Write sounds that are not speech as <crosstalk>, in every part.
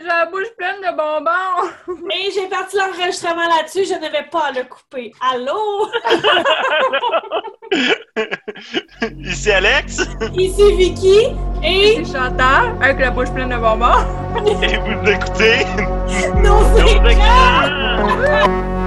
J'ai la bouche pleine de bonbons. <laughs> Et j'ai parti l'enregistrement là-dessus, je ne vais pas le couper. Allô? <laughs> Ici Alex, Ici Vicky et C'est Chantal avec la bouche pleine de bonbons. <laughs> et vous écoutez nos Nos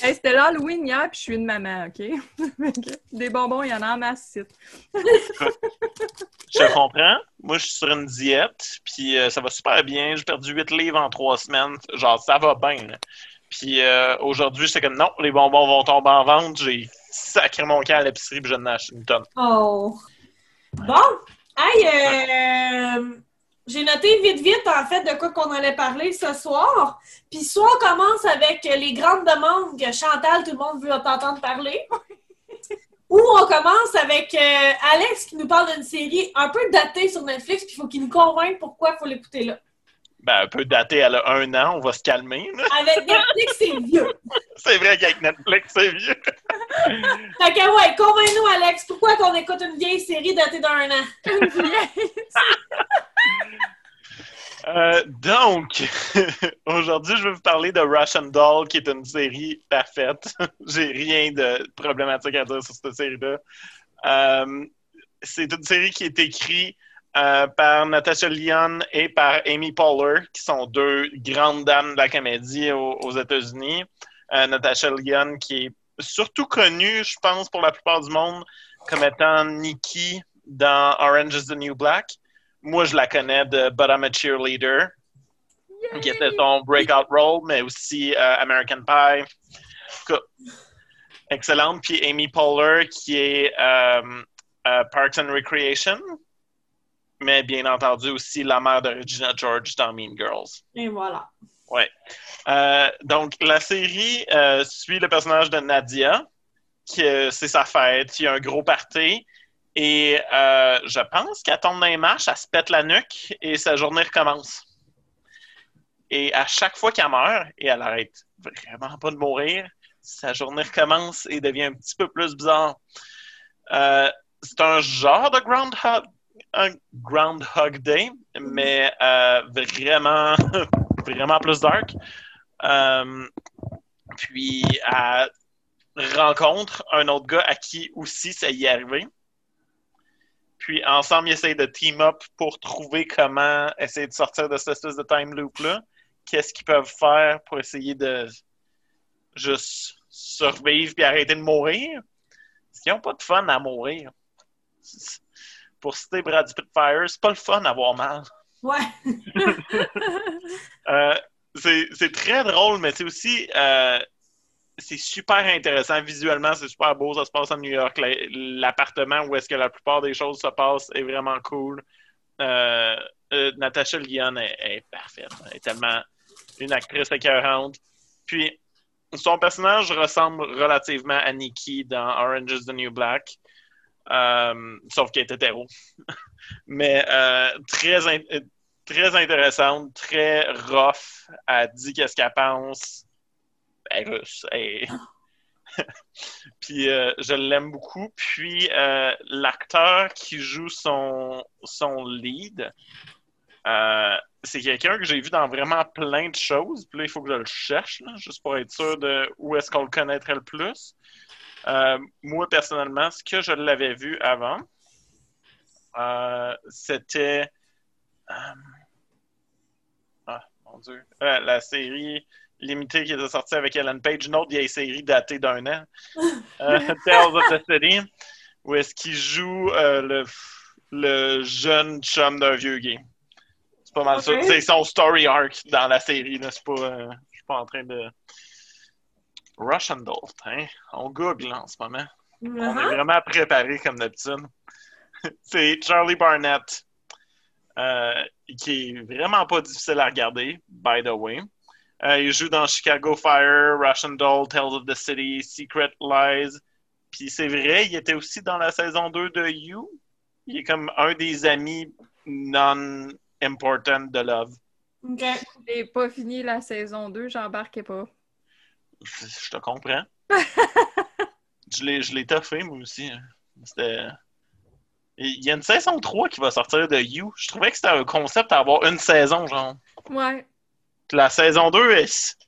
Hey, C'était l'Halloween hier, puis je suis une maman, OK? <laughs> Des bonbons, il y en a en masse ici. <laughs> Je comprends. Moi, je suis sur une diète, puis euh, ça va super bien. J'ai perdu 8 livres en 3 semaines. Genre, ça va bien. là. Puis euh, aujourd'hui, c'est comme non, les bonbons vont tomber en vente. J'ai sacré mon camp à l'épicerie, puis je n'ai acheté une tonne. Oh! Bon! Hey, euh, j'ai noté vite, vite, en fait, de quoi qu'on allait parler ce soir. Puis soit on commence avec les grandes demandes que Chantal, tout le monde veut t'entendre parler. <laughs> Ou on commence avec euh, Alex qui nous parle d'une série un peu datée sur Netflix, puis il faut qu'il nous convainque pourquoi il faut l'écouter là. Ben, un peu daté, elle a un an, on va se calmer. là. Avec Netflix, c'est vieux. C'est vrai qu'avec Netflix, c'est vieux. Fait que ouais, convainc-nous, Alex, pourquoi qu'on écoute une vieille série datée d'un an? <laughs> Euh, donc, <laughs> aujourd'hui, je vais vous parler de Russian Doll, qui est une série parfaite. <laughs> J'ai rien de problématique à dire sur cette série-là. Euh, c'est une série qui est écrite euh, par Natasha Lyon et par Amy Poehler, qui sont deux grandes dames de la comédie aux, aux États-Unis. Euh, Natasha Lyon, qui est surtout connue, je pense, pour la plupart du monde, comme étant Nikki dans Orange is the New Black. Moi, je la connais de But I'm a Cheerleader, qui était son breakout role, mais aussi euh, American Pie. Cas, Excellente. Puis Amy Poehler, qui est euh, euh, Parks and Recreation, mais bien entendu aussi la mère de Regina George dans Mean Girls. Et voilà. Ouais. Euh, donc, la série euh, suit le personnage de Nadia, qui euh, c'est sa fête, il y a un gros party, et je pense qu'elle tombe dans les marches, elle se pète la nuque, et sa journée recommence. Et à chaque fois qu'elle meurt, et elle arrête vraiment pas de mourir, sa journée recommence et devient un petit peu plus bizarre. C'est un genre de Groundhog, un Groundhog Day, mais euh, vraiment, <laughs> vraiment plus dark. Euh, puis elle rencontre un autre gars à qui aussi ça y est arrivé. Puis ensemble, ils essayent de team up pour trouver comment essayer de sortir de cette espèce de time loop-là. Qu'est-ce qu'ils peuvent faire pour essayer de juste survivre puis arrêter de mourir? Parce qu'ils n'ont pas de fun à mourir. Pour citer Brad Spitfire, c'est pas le fun d'avoir mal. Ouais. <laughs> Euh, c'est très drôle, mais c'est aussi euh, c'est super intéressant visuellement, c'est super beau, ça se passe à New York. La- L'appartement où est-ce que la plupart des choses se passent est vraiment cool. Euh, euh, Natasha Lyon est, est parfaite, elle est tellement une actrice écœurante. Puis son personnage ressemble relativement à Nikki dans Orange is the New Black. Euh, sauf qu'elle est hétéro. <laughs> Mais euh, très, très intéressante, très rough. Elle dit qu'est-ce qu'elle pense. Elle est russe. <laughs> Puis euh, je l'aime beaucoup. Puis l'acteur qui joue son, son lead, c'est quelqu'un que j'ai vu dans vraiment plein de choses. Puis là, il faut que je le cherche, juste pour être sûr de où est-ce qu'on le connaîtrait le plus. Euh, moi, personnellement, ce que je l'avais vu avant, euh, c'était. euh, ah, mon Dieu. La série limitée qui était sortie avec Ellen Page, une autre vieille série datée d'un an. <laughs> Tales of the City, où est-ce qu'il joue le, le jeune chum d'un vieux gay. C'est pas mal ça. C'est son story arc dans la série. là. C'est pas, je suis pas en train de. Russian Doll, hein? On google en ce moment. On est Uh-huh. vraiment préparé comme d'habitude. <laughs> C'est Charlie Barnett, euh, qui est vraiment pas difficile à regarder, by the way. Euh, il joue dans Chicago Fire, Russian Doll, Tales of the City, Secret Lies. Puis c'est vrai, il était aussi dans la saison 2 de You. Il est comme un des amis non-important de Love. OK. J'ai pas fini la saison 2, j'embarquais pas. Je te comprends. <laughs> Je l'ai, je l'ai toffé, moi aussi. C'était... Il y a une saison 3 qui va sortir de You. Je trouvais que c'était un concept à avoir une saison, genre. Ouais. La saison 2, est...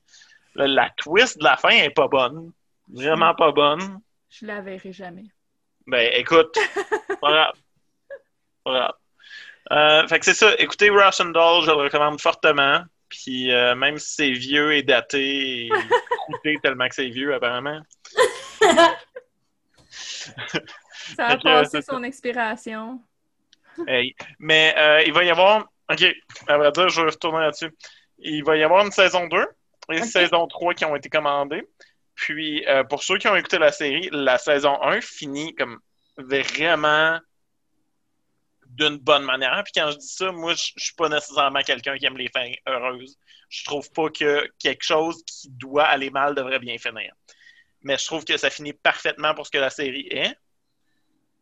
la, la twist de la fin est pas bonne. Vraiment pas bonne. Je la verrai jamais. Ben, écoute, <laughs> pas grave. Pas grave. Euh, fait que c'est ça. Écoutez Russian Doll, je le recommande fortement. Puis euh, même si c'est vieux et daté et <laughs> tellement que c'est vieux, apparemment. <laughs> Ça a que, passé son expiration. Hey. Mais euh, il va y avoir. OK, à vrai dire, je vais retourner là-dessus. Il va y avoir une saison 2 et une Ok. saison 3 qui ont été commandées. Puis, euh, pour ceux qui ont écouté la série, la saison 1 finit comme vraiment d'une bonne manière. Puis quand je dis ça, moi, je je suis pas nécessairement quelqu'un qui aime les fins heureuses. Je trouve pas que quelque chose qui doit aller mal devrait bien finir. Mais je trouve que ça finit parfaitement pour ce que la série est.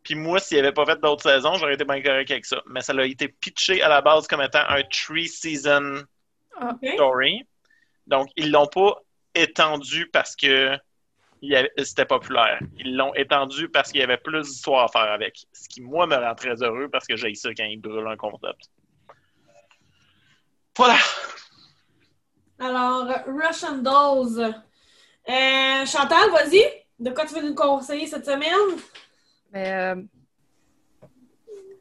Puis moi, s'il n'y avait pas fait d'autres saisons, j'aurais été bien correct avec ça. Mais ça a été pitché à la base comme étant un three-season Ah, story. Donc, ils l'ont pas étendu parce que c'était populaire. Ils l'ont étendu parce qu'il y avait plus d'histoires à faire avec. Ce qui, moi, me rend très heureux parce que j'ai ça quand ils brûlent un concept. Voilà. Alors, Russian Dolls. Euh, Chantal, vas-y. De quoi tu veux nous conseiller cette semaine? Mais, euh,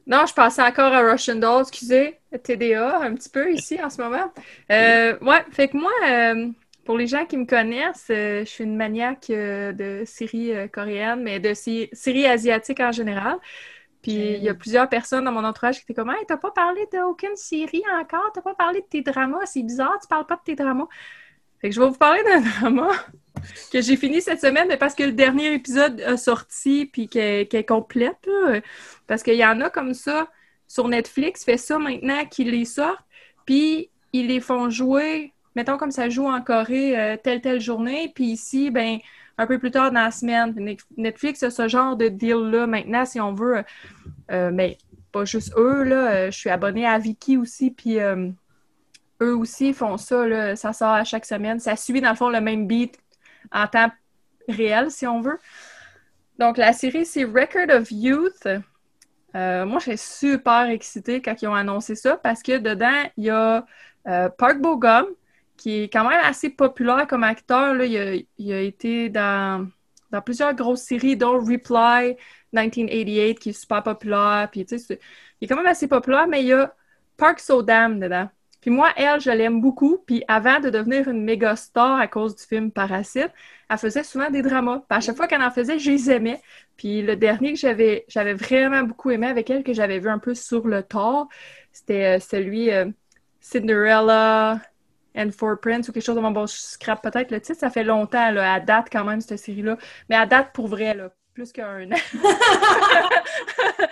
Non, je pensais encore à Russian Doll, excusez, TDA un petit peu ici en ce moment. Euh, ouais, fait que moi, euh, pour les gens qui me connaissent, euh, je suis une maniaque euh, de séries euh, coréennes, mais de sé- séries asiatiques en général. Puis il y a plusieurs personnes dans mon entourage qui étaient comme Hey, t'as pas parlé d'aucune série encore, t'as pas parlé de tes dramas, c'est bizarre, tu parles pas de tes dramas. Fait que je vais vous parler <laughs> d'un drama que j'ai fini cette semaine, mais parce que le dernier épisode a sorti puis qu'elle est complète. là. parce qu'il y en a comme ça sur Netflix, fait ça maintenant qu'ils les sortent, puis ils les font jouer, mettons comme ça joue en Corée euh, telle telle journée, puis ici, ben un peu plus tard dans la semaine. Net- Netflix a ce genre de deal-là maintenant, si on veut. Euh, mais pas juste eux, là. euh, je suis abonnée à Viki aussi, puis eux aussi font ça, là. Ça sort à chaque semaine. Ça suit, dans le fond, le même beat en temps réel, si on veut. Donc, la série, c'est Record of Youth. Euh, moi, j'étais super excitée quand ils ont annoncé ça parce que dedans, il y a Park Bo-gum, qui est quand même assez populaire comme acteur. Là. Il, a, il a été dans, dans plusieurs grosses séries, dont Reply 1988, qui est super populaire. Puis, tu sais, il est quand même assez populaire, mais il y a Park So-dam dedans. Puis moi, elle, je l'aime beaucoup. Puis avant de devenir une méga star à cause du film Parasite, elle faisait souvent des dramas. À chaque fois qu'elle en faisait, je les aimais. Puis le dernier que j'avais j'avais vraiment beaucoup aimé avec elle, que j'avais vu un peu sur le tort, c'était euh, celui euh, Cinderella and Four Prince ou quelque chose de mon bon, je scrape peut-être le titre. Ça fait longtemps, là, à date quand même, cette série-là. Mais à date, pour vrai, là, plus qu'un an. <laughs>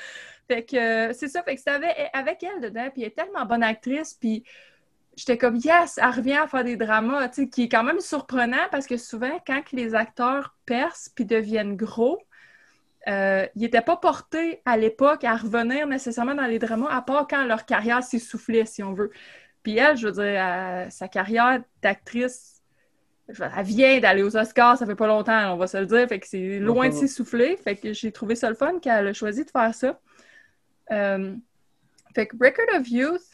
Fait que euh, c'est ça, fait que c'était avec, elle dedans, puis elle est tellement bonne actrice, puis j'étais comme yes, elle revient à faire des dramas, tu sais, qui est quand même surprenant parce que souvent, quand les acteurs percent puis deviennent gros, euh, ils n'étaient pas portés à l'époque à revenir nécessairement dans les dramas, à part quand leur carrière s'essoufflait, si on veut. Puis elle, je veux dire, elle- sa carrière d'actrice, elle vient d'aller aux Oscars, ça fait pas longtemps, on va se le dire, fait que c'est loin de s'essouffler, fait que j'ai trouvé ça le fun qu'elle a choisi de faire ça. Euh, fait que Record of Youth,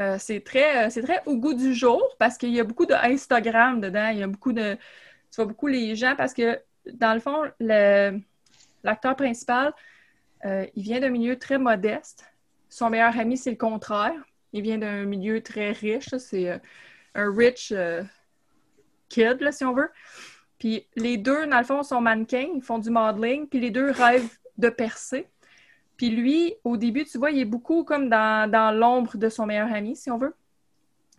euh, c'est très, euh, très au goût du jour parce qu'il y a beaucoup de Instagram dedans. Il y a beaucoup de. Tu vois beaucoup les gens parce que, dans le fond, l'acteur principal, il vient d'un milieu très modeste. Son meilleur ami, c'est le contraire. Il vient d'un milieu très riche. C'est euh, un rich euh, kid, là, si on veut. Puis les deux, dans le fond, sont mannequins. Ils font du modeling. Puis les deux rêvent de percer. Puis lui, au début, tu vois, il est beaucoup comme dans, dans l'ombre de son meilleur ami, si on veut.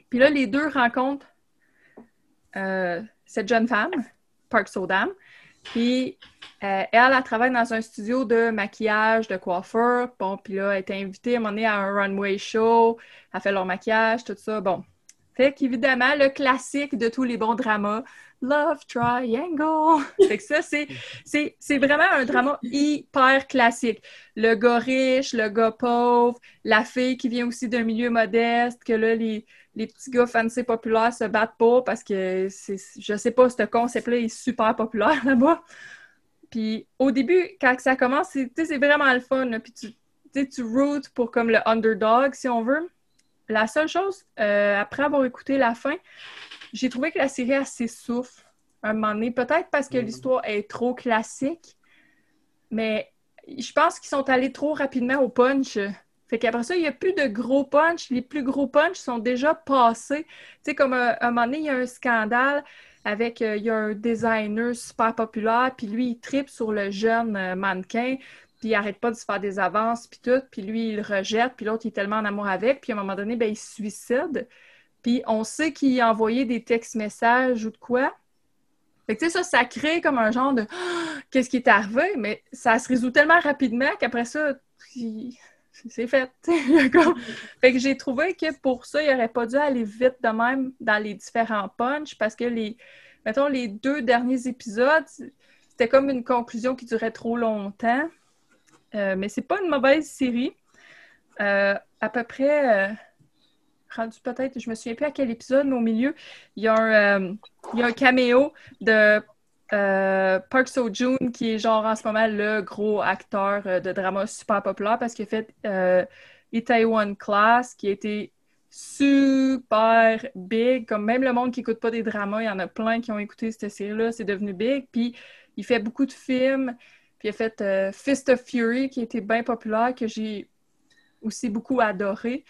Puis là, les deux rencontrent euh, cette jeune femme, Park Sodam. Puis euh, elle, elle travaille dans un studio de maquillage, de coiffeur. Bon, puis là, elle est invitée à un moment à un runway show. Elle fait leur maquillage, tout ça. Bon. Fait qu'évidemment, le classique de tous les bons dramas, Love Triangle. <laughs> fait que ça, c'est vraiment un drama hyper classique. Le gars riche, le gars pauvre, la fille qui vient aussi d'un milieu modeste, que là, les, les petits gars fancy populaires se battent pas parce que c'est, je sais pas, ce concept-là est super populaire <laughs> là-bas. Puis au début, quand ça commence, c'est vraiment le fun. là. Puis tu, tu routes pour comme le underdog, si on veut. La seule chose, euh, après avoir écouté la fin, j'ai trouvé que la série assez souffle à un moment donné. Peut-être parce que Mhm. l'histoire est trop classique, mais je pense qu'ils sont allés trop rapidement au punch. Fait qu'après ça, il n'y a plus de gros punch. Les plus gros punch sont déjà passés. Tu sais, comme euh, à un moment donné, il y a un scandale avec, euh, il y a un designer super populaire, puis lui, il tripe sur le jeune euh, mannequin, puis il arrête pas de se faire des avances, puis tout, puis lui, il le rejette, puis l'autre, il est tellement en amour avec, puis à un moment donné, ben, il se suicide. Puis on sait qu'il a envoyé des textes-messages ou de quoi. Fait que tu sais, ça, ça crée comme un genre de <gasps> qu'est-ce qui est arrivé, mais ça se résout tellement rapidement qu'après ça, c'est fait. <laughs> fait que j'ai trouvé que pour ça, il aurait pas dû aller vite de même dans les différents punchs parce que les, mettons, les deux derniers épisodes, c'était comme une conclusion qui durait trop longtemps. Euh, mais c'est pas une mauvaise série. Euh, à peu près, euh, rendu peut-être, je me souviens plus à quel épisode, mais au milieu, il y a un, euh, il y a un caméo de euh, Park Seo-joon, qui est genre en ce moment le gros acteur euh, de drama super populaire parce qu'il a fait euh, Itaewon Class, qui a été super big. Comme même le monde qui écoute pas des dramas, il y en a plein qui ont écouté cette série-là, c'est devenu big. Puis il fait beaucoup de films. Puis il a fait euh, Fist of Fury, qui a été bien populaire, que j'ai aussi beaucoup adoré.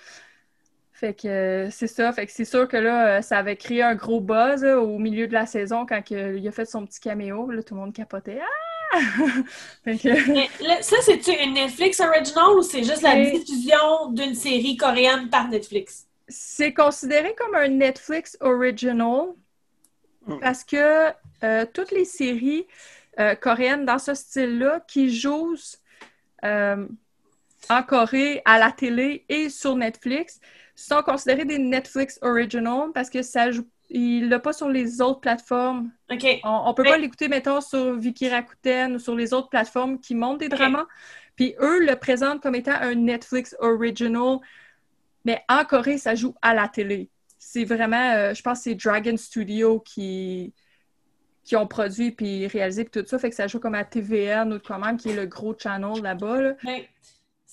Fait que euh, c'est ça. Fait que c'est sûr que là, euh, ça avait créé un gros buzz là, au milieu de la saison quand que, il a fait son petit caméo. Là, tout le monde capotait. Ah! <laughs> fait que, Mais là, ça, c'est-tu une Netflix original ou c'est juste la C'est- diffusion d'une série coréenne par Netflix? c'est considéré comme un Netflix original Mm. parce que euh, toutes les séries euh, coréennes dans ce style-là qui jouent euh, en Corée, à la télé et sur Netflix sont considérées des Netflix original parce que ça joue, il l'a pas sur les autres plateformes. On, on peut pas l'écouter, mettons, sur Viki Rakuten ou sur les autres plateformes qui montent des dramas. Puis eux le présentent comme étant un Netflix original. Mais en Corée, ça joue à la télé. C'est vraiment, euh, je pense que c'est Dragon Studio qui, qui ont produit puis réalisé puis tout ça. Fait que ça joue comme à TVN ou quand même, qui est le gros channel là-bas. là.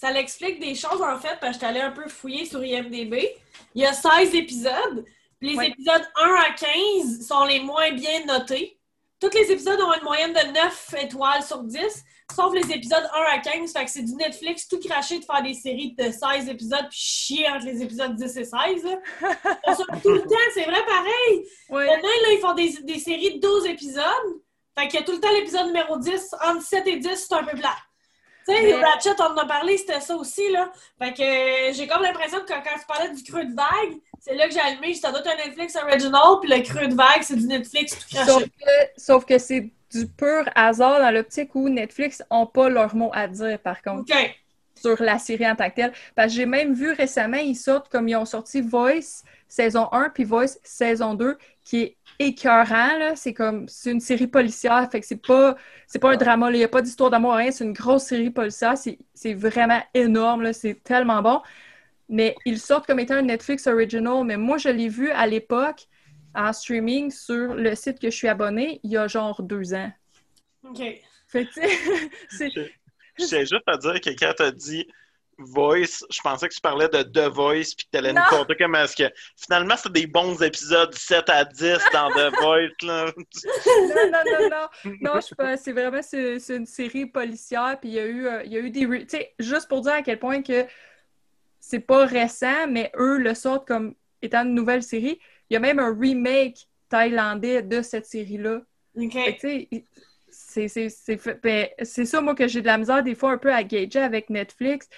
Ça l'explique des choses, en fait, parce que j'étais allée un peu fouiller sur IMDB. Il y a 16 épisodes. puis Les Ouais. épisodes 1 à 15 sont les moins bien notés. Tous les épisodes ont une moyenne de 9 étoiles sur 10, sauf les épisodes 1 à 15. Fait que c'est du Netflix tout craché de faire des séries de 16 épisodes puis chier entre les épisodes 10 et 16. là. <laughs> On sort tout le temps, c'est vrai pareil. Ouais. Maintenant, là, ils font des, des séries de 12 épisodes. Fait qu'il y a tout le temps l'épisode numéro 10. Entre 7 et 10, c'est un peu plat. Tu sais, Mais- Ratchet, on en a parlé, c'était ça aussi, là. Fait que euh, j'ai comme l'impression que quand tu parlais du creux de vague, c'est là que j'ai allumé, ça doit être un Netflix original, puis le creux de vague, c'est du Netflix tout Sauf craché. que, sauf que c'est du pur hasard dans l'optique où Netflix n'ont pas leur mot à dire, par contre. OK. sur la série en tant que telle. Parce que j'ai même vu récemment, ils sortent comme ils ont sorti Voice saison 1 puis Voice saison 2, qui est écœurant, là. C'est comme, c'est une série policière, fait que c'est pas, c'est pas un drama. Il n'y a pas d'histoire d'amour, rien. C'est une grosse série policière. C'est, c'est vraiment énorme, là. C'est tellement bon. Mais ils sortent comme étant un Netflix original. Mais moi, je l'ai vu à l'époque en streaming sur le site que je suis abonnée il y a genre deux ans. OK. Fait que, tu sais, <laughs> c'est, Je tiens juste à dire que quand t'as dit Voice, je pensais que tu parlais de The Voice puis que t'allais nous Non. conter comment est-ce que finalement c'est des bons épisodes 7 à 10 dans The Voice là. non, non, non, non. Non, je suis pas. C'est vraiment c'est, c'est une série policière. Puis il y a eu, euh, il y a eu des. re- Tu sais, juste pour dire à quel point que c'est pas récent, mais eux le sortent comme étant une nouvelle série. Il y a même un remake thaïlandais de cette série-là. OK. Fait que, tu sais, il- c'est, c'est, c'est, fait- ben, c'est ça, moi, que j'ai de la misère des fois un peu à gager avec Netflix.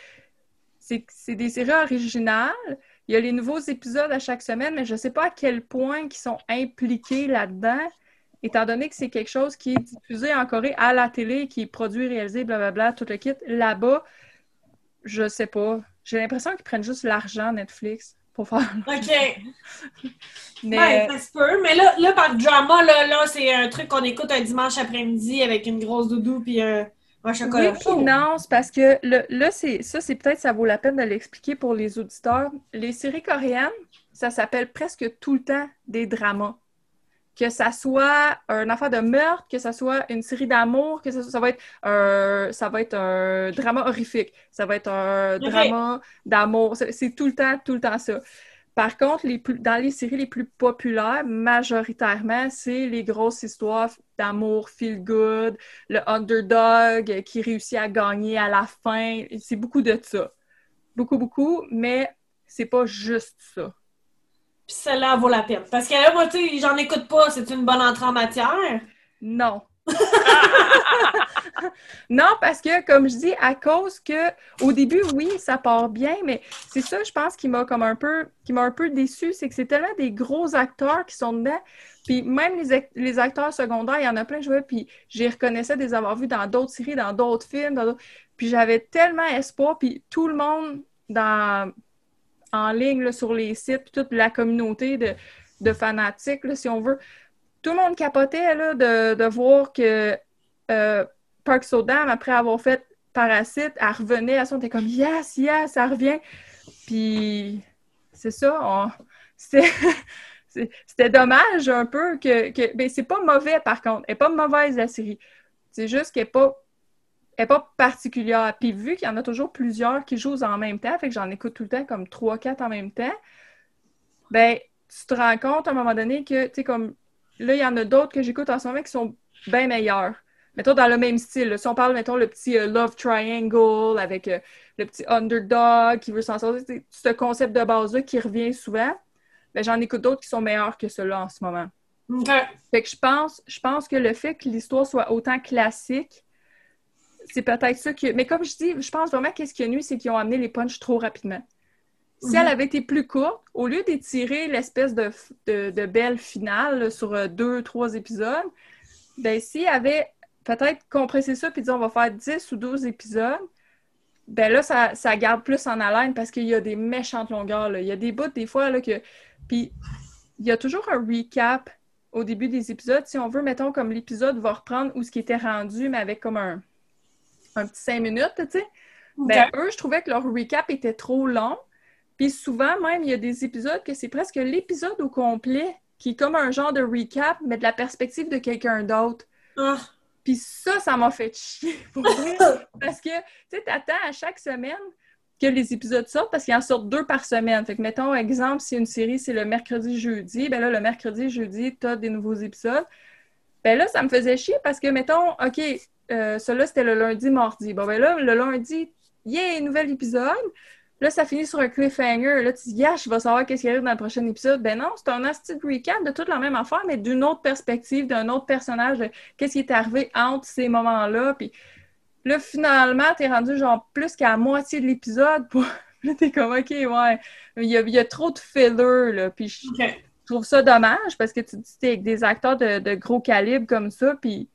C'est des séries originales. Il y a les nouveaux épisodes à chaque semaine, mais je sais pas à quel point ils sont impliqués là-dedans, étant donné que c'est quelque chose qui est diffusé en Corée à la télé, qui est produit, réalisé, blablabla, tout le kit. Là-bas, je sais pas. J'ai l'impression qu'ils prennent juste l'argent Netflix pour faire. OK. <laughs> Mais Ben, ça se peut. Mais là, là par drama, là, là c'est un truc qu'on écoute un dimanche après-midi avec une grosse doudou puis un, un chocolat Oui, chaud. puis non, c'est parce que le- là, c'est ça, c'est peut-être ça vaut la peine de l'expliquer pour les auditeurs. Les séries coréennes, ça s'appelle presque tout le temps des dramas. que ça soit une affaire de meurtre, que ça soit une série d'amour, que ça, ça va être un, ça va être un drama horrifique, ça va être un drama d'amour. C'est tout le temps, tout le temps ça. Par contre, les plus, dans les séries les plus populaires, majoritairement, c'est les grosses histoires d'amour, feel good, le underdog qui réussit à gagner à la fin. C'est beaucoup de ça. Beaucoup, beaucoup, mais c'est pas juste ça. Puis celle-là vaut la peine. Parce que là, moi, tu sais, j'en écoute pas. C'est une bonne entrée en matière. Non. <laughs> <laughs> non, parce que, comme je dis, à cause que, au début, oui, ça part bien, mais c'est ça, je pense, qui m'a comme un peu, qui m'a un peu déçu, c'est que c'est tellement des gros acteurs qui sont dedans. Puis même les, les acteurs secondaires, il y en a plein, je vois, puis j'y reconnaissais des avoir vus dans d'autres séries, dans d'autres films, dans puis j'avais tellement espoir, puis tout le monde dans, en ligne, sur les sites, puis toute la communauté de, de fanatiques, si on veut, tout le monde capotait là, de, de voir que euh, Park Sodam, après avoir fait Parasite, elle revenait à son, était comme yes, yes, ça revient. Puis c'est ça, on- <laughs> c'était dommage un peu que, que ben, c'est pas mauvais par contre, elle est pas mauvaise la série. C'est juste qu'elle est pas est pas particulière. Puis vu qu'il y en a toujours plusieurs qui jouent en même temps, fait que j'en écoute tout le temps comme 3-4 en même temps, ben tu te rends compte à un moment donné que, tu sais, comme là, il y en a d'autres que j'écoute en ce moment qui sont bien meilleurs. Mettons dans le même style. là. Si on parle, mettons, le petit euh, Love Triangle avec euh, le petit underdog qui veut s'en sortir, c'est ce concept de base-là qui revient souvent, ben, j'en écoute d'autres qui sont meilleurs que ceux-là en ce moment. Fait que je pense, je pense que le fait que l'histoire soit autant classique, c'est peut-être ça que. Mais comme je dis, je pense vraiment qu'est-ce qui a nuit, c'est qu'ils ont amené les punchs trop rapidement. Si Mhm. elle avait été plus courte, au lieu d'étirer l'espèce de, de, de belle finale là, sur euh, deux, trois épisodes, ben si elle avait peut-être compressé ça puis dit on va faire 10 ou 12 épisodes, ben là, ça, ça garde plus en haleine parce qu'il y a des méchantes longueurs. là. Il y a des bouts des fois là, que. Puis il y a toujours un recap au début des épisodes. Si on veut, mettons, comme l'épisode va reprendre où ce qui était rendu, mais avec comme un, un petit cinq minutes, tu sais. Ben, eux, je trouvais que leur recap était trop long. Puis souvent, même, il y a des épisodes que c'est presque l'épisode au complet qui est comme un genre de recap, mais de la perspective de quelqu'un d'autre. Ah. Puis ça, ça m'a fait chier. <laughs> Pour vrai. Parce que, tu sais, t'attends à chaque semaine que les épisodes sortent parce qu'il en sort deux par semaine. Fait que, mettons, exemple, si une série, c'est le mercredi-jeudi, ben là, le mercredi-jeudi, t'as des nouveaux épisodes. Ben là, ça me faisait chier parce que, mettons, OK, euh, celui-là, c'était le lundi-mardi. Bon, ben là, le lundi, yeah, nouvel épisode. Là, ça finit sur un cliffhanger. Là, tu dis, yeah, je vais savoir qu'est-ce qui arrive dans le prochain épisode. Ben non, c'est un asti de recap de toute la même affaire, mais d'une autre perspective, d'un autre personnage, de qu'est-ce qui est arrivé entre ces moments-là. Puis là, finalement, t'es rendu genre plus qu'à la moitié de l'épisode. Pour... <laughs> Là, t'es comme, OK, ouais, il y a, il y a trop de filler, là. Puis je trouve ça dommage parce que tu dis, t'es avec des acteurs de, de gros calibre comme ça. Puis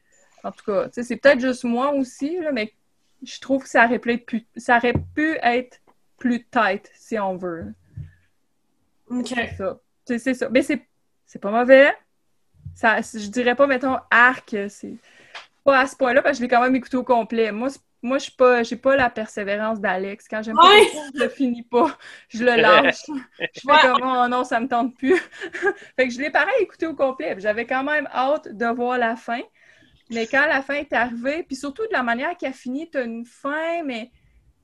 en tout cas, tu sais, c'est peut-être juste moi aussi, là, mais je trouve que ça aurait pu ça aurait pu être plus tight, si on veut. OK. C'est ça. C'est c'est ça. Mais c'est pas mauvais. Ça, je dirais pas, mettons, arc, c'est pas à ce point-là, parce que je l'ai quand même écouté au complet. Moi, je suis pas, j'ai pas la persévérance d'Alex. Quand j'aime pas Ouais. chose, je le finis pas. <laughs> Je le lâche. <laughs> Je fais Ouais. comme, oh non, ça me tente plus. <laughs> fait que je l'ai pareil écouté au complet. J'avais quand même hâte de voir la fin. Mais quand la fin est arrivée, puis surtout de la manière qu'elle finit, t'as une fin, mais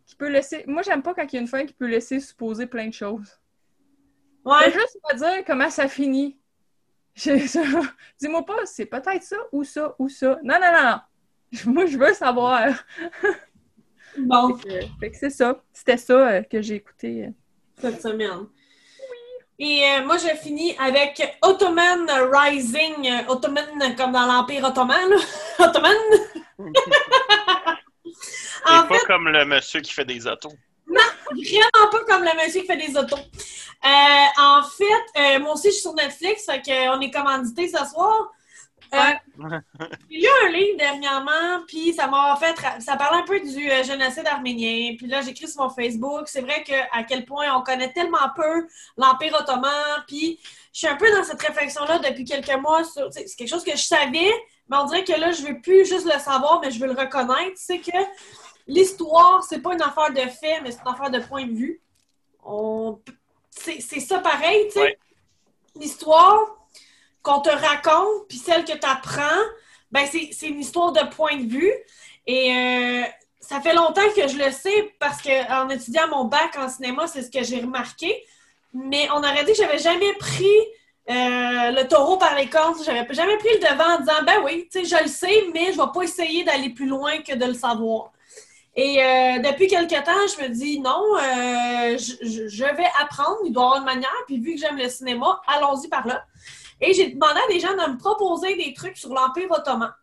qui peut laisser. Moi, j'aime pas quand il y a une fin qui peut laisser supposer plein de choses. Ouais. Fais juste me dire comment ça finit. <laughs> Dis-moi pas, c'est peut-être ça ou ça ou ça. Non, non, non, non. Moi, je veux savoir. <laughs> Bon, Fait que, c'est ça. C'était ça euh, que j'ai écouté. cette semaine. Et euh, moi, je finis avec Ottoman Rising. Euh, Ottoman comme dans l'Empire ottoman. là. <laughs> Ottoman. En pas fait, comme le monsieur qui fait des autos. vraiment pas comme le monsieur qui fait des autos. Euh, en fait, euh, moi aussi, je suis sur Netflix, fait qu'on est commandité ce soir. Euh, Ouais. <laughs> J'ai lu un livre dernièrement, puis ça m'a fait. Ça parlait un peu du euh, génocide arménien. Puis là, j'écris sur mon Facebook. C'est vrai que à quel point on connaît tellement peu l'Empire ottoman. Puis je suis un peu dans cette réflexion-là depuis quelques mois. sur- C'est quelque chose que je savais, mais on dirait que là, je veux plus juste le savoir, mais je veux le reconnaître. C'est que l'histoire, c'est pas une affaire de fait, mais c'est une affaire de point de vue. On... C'est ça pareil, tu sais. Ouais. L'histoire qu'on te raconte, puis celle que tu apprends, ben c'est une histoire de point de vue. Et euh, ça fait longtemps que je le sais parce qu'en étudiant mon bac en cinéma, c'est ce que j'ai remarqué. Mais on aurait dit que j'avais jamais pris euh, le taureau par les cornes. J'avais jamais pris le devant en disant ben oui, tu sais, je le sais, mais je vais pas essayer d'aller plus loin que de le savoir. Et euh, depuis quelque temps, je me dis non, euh, je, vais apprendre, il doit y avoir une manière, puis vu que j'aime le cinéma, allons-y par là. Et j'ai demandé à des gens de me proposer des trucs sur l'Empire ottoman.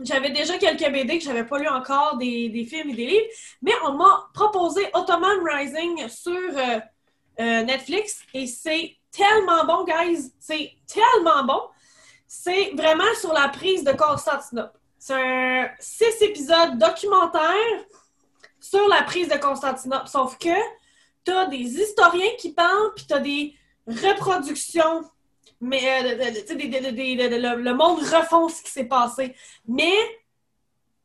J'avais déjà quelques BD que je n'avais pas lu encore, des, films et des livres, mais on m'a proposé Ottoman Rising sur euh, Netflix et c'est tellement bon, guys! C'est tellement bon! C'est vraiment sur la prise de Constantinople. C'est un six épisodes documentaires sur la prise de Constantinople. Sauf que tu as des historiens qui parlent, puis tu as des reproductions. Mais le monde refond ce qui s'est passé. Mais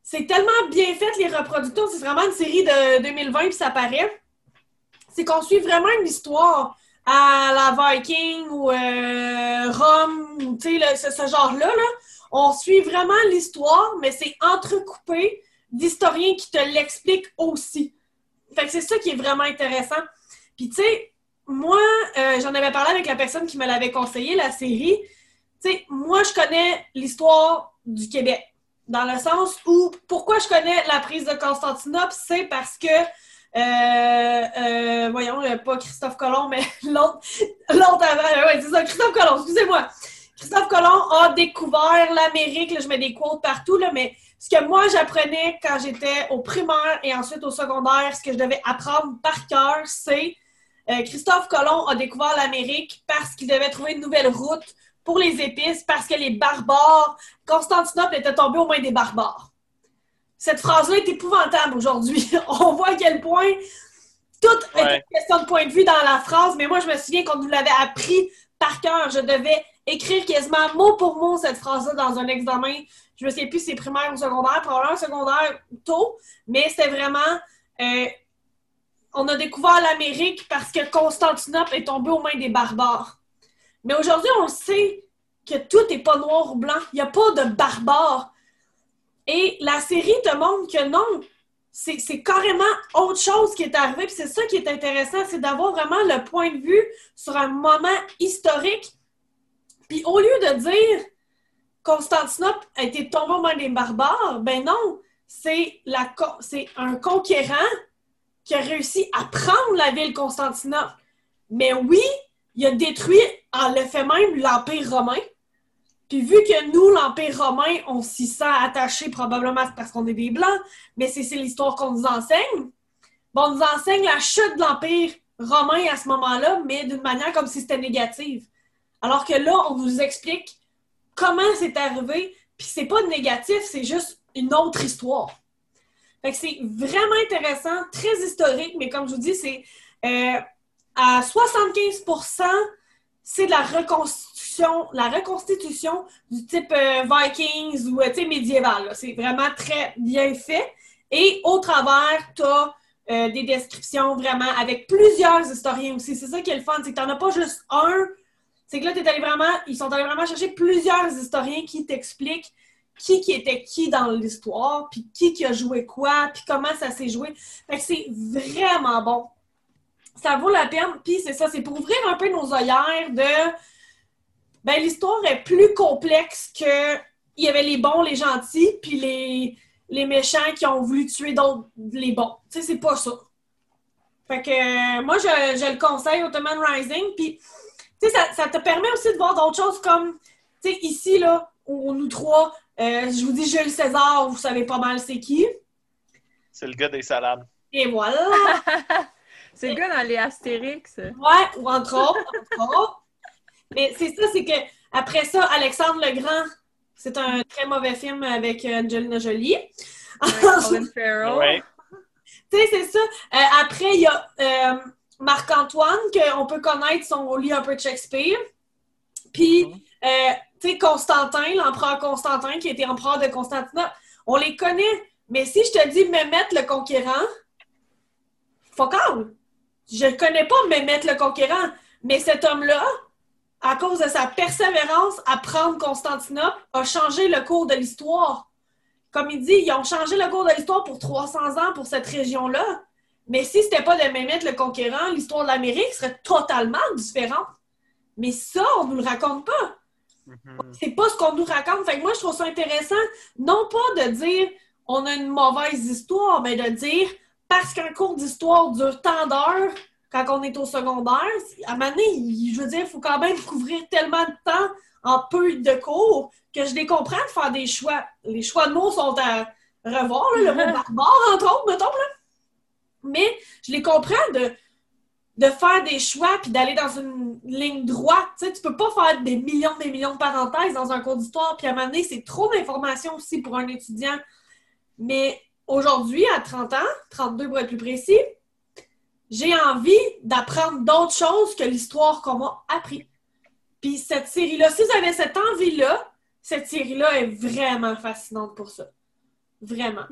c'est tellement bien fait, les reproductions. C'est vraiment une série de 2020, puis ça paraît. C'est qu'on suit vraiment une histoire à la Viking ou euh, Rome, ou ce, ce genre-là. Là on suit vraiment l'histoire, mais c'est entrecoupé d'historiens qui te l'expliquent aussi. Fait que c'est ça qui est vraiment intéressant. Puis tu sais, moi, euh, j'en avais parlé avec la personne qui me l'avait conseillé, la série. Tu sais, moi, je connais l'histoire du Québec. Dans le sens où, pourquoi je connais la prise de Constantinople, c'est parce que euh, euh, voyons, pas Christophe Colomb, mais <laughs> l'autre, avant, ouais, c'est ça, Christophe Colomb, excusez-moi. Christophe Colomb a découvert l'Amérique. Je mets des quotes partout, là, mais ce que moi j'apprenais quand j'étais au primaire et ensuite au secondaire, ce que je devais apprendre par cœur, c'est euh, Christophe Colomb a découvert l'Amérique parce qu'il devait trouver une nouvelle route pour les épices, parce que les barbares, Constantinople était tombé au moins des barbares. Cette phrase-là est épouvantable aujourd'hui. <laughs> On voit à quel point tout est une question de point de vue dans la phrase, mais moi je me souviens qu'on nous l'avait appris par cœur. Je devais écrire quasiment mot pour mot cette phrase-là dans un examen. Je me souviens plus si c'est primaire ou secondaire, probablement secondaire tôt, mais c'est vraiment. Euh, on a découvert l'Amérique parce que Constantinople est tombé aux mains des barbares. Mais aujourd'hui, on sait que tout n'est pas noir ou blanc. Il n'y a pas de barbares. Et la série te montre que non, c'est carrément autre chose qui est arrivé. c'est ça qui est intéressant, c'est d'avoir vraiment le point de vue sur un moment historique puis au lieu de dire Constantinople a été tombé aux mains des barbares, ben non, c'est un conquérant qui a réussi à prendre la ville Constantinople. Mais oui, il a détruit en le fait même l'Empire romain. Puis vu que nous, l'Empire romain, on s'y sent attaché probablement parce qu'on est des Blancs, mais c'est l'histoire qu'on nous enseigne. Bon, on nous enseigne la chute de l'Empire romain à ce moment-là, mais d'une manière comme si c'était négative. Alors que là, on nous explique comment c'est arrivé, puis c'est pas négatif, c'est juste une autre histoire. Fait que c'est vraiment intéressant, très historique, mais comme je vous dis, c'est euh, à 75% c'est de la reconstruction, la reconstitution du type euh, Vikings ou euh, médiéval. C'est vraiment très bien fait. Et au travers, tu as des descriptions vraiment avec plusieurs historiens aussi. C'est ça qui est le fun, c'est que tu n'en as pas juste un c'est que là, es allé vraiment, ils sont allés vraiment chercher plusieurs historiens qui t'expliquent qui qui était qui dans l'histoire, puis qui qui a joué quoi, puis comment ça s'est joué. Fait que c'est vraiment bon. Ça vaut la peine. Puis c'est ça, c'est pour ouvrir un peu nos œillères de... Ben, l'histoire est plus complexe que... Il y avait les bons, les gentils, puis les, les méchants qui ont voulu tuer d'autres, les bons. Tu sais, c'est pas ça. Fait que euh, moi, je, je le conseille, Ottoman Rising, puis ça, te permet aussi de voir d'autres choses comme, tu sais, ici, là, où nous trois, euh, je vous dis Jules César, vous savez pas mal c'est qui. C'est le gars des salades. Et voilà! <laughs> c'est le gars dans les Astérix. Ouais, ou entre autres, Mais c'est ça, c'est que après ça, Alexandre le Grand, c'est un très mauvais film avec euh, Angelina Jolie. Colin Farrell. Tu sais, c'est ça. Euh, après, il y a Marc-Antoine, qu'on peut connaître son lit un peu de Shakespeare. Puis, mhm. euh, tu sais, Constantin, l'empereur Constantin, qui était empereur de Constantinople, on les connaît. Mais si je te dis Mehmet le conquérant, focal. Je ne connais pas Mehmet le conquérant, mais cet homme-là à cause de sa persévérance à prendre Constantinople, a changé le cours de l'histoire. Comme il dit, ils ont changé le cours de l'histoire pour 300 ans pour cette région-là. Mais si c'était pas de Mehmet le Conquérant, l'histoire de l'Amérique serait totalement différente. Mais ça, on nous le raconte pas. Mhm. C'est pas ce qu'on nous raconte. Fait que moi, je trouve ça intéressant, non pas de dire on a une mauvaise histoire, mais de dire parce qu'un cours d'histoire dure tant d'heures quand on est au secondaire, à un moment donné, je veux dire, il faut quand même couvrir tellement de temps en peu de cours que je les comprends de faire des choix. Les choix de mots sont à revoir, là, le mot barbare, entre autres, mettons. Là. Mais je les comprends de, de faire des choix puis d'aller dans une ligne droite. Tu sais, tu peux pas faire des millions des millions de parenthèses dans un cours d'histoire, puis à un moment donné, c'est trop d'informations aussi pour un étudiant. Mais aujourd'hui, à 30 ans, 32 pour être plus précis, j'ai envie d'apprendre d'autres choses que l'histoire qu'on m'a appris. Puis cette série-là, si vous avez cette envie-là, cette série-là est vraiment fascinante pour ça. Vraiment.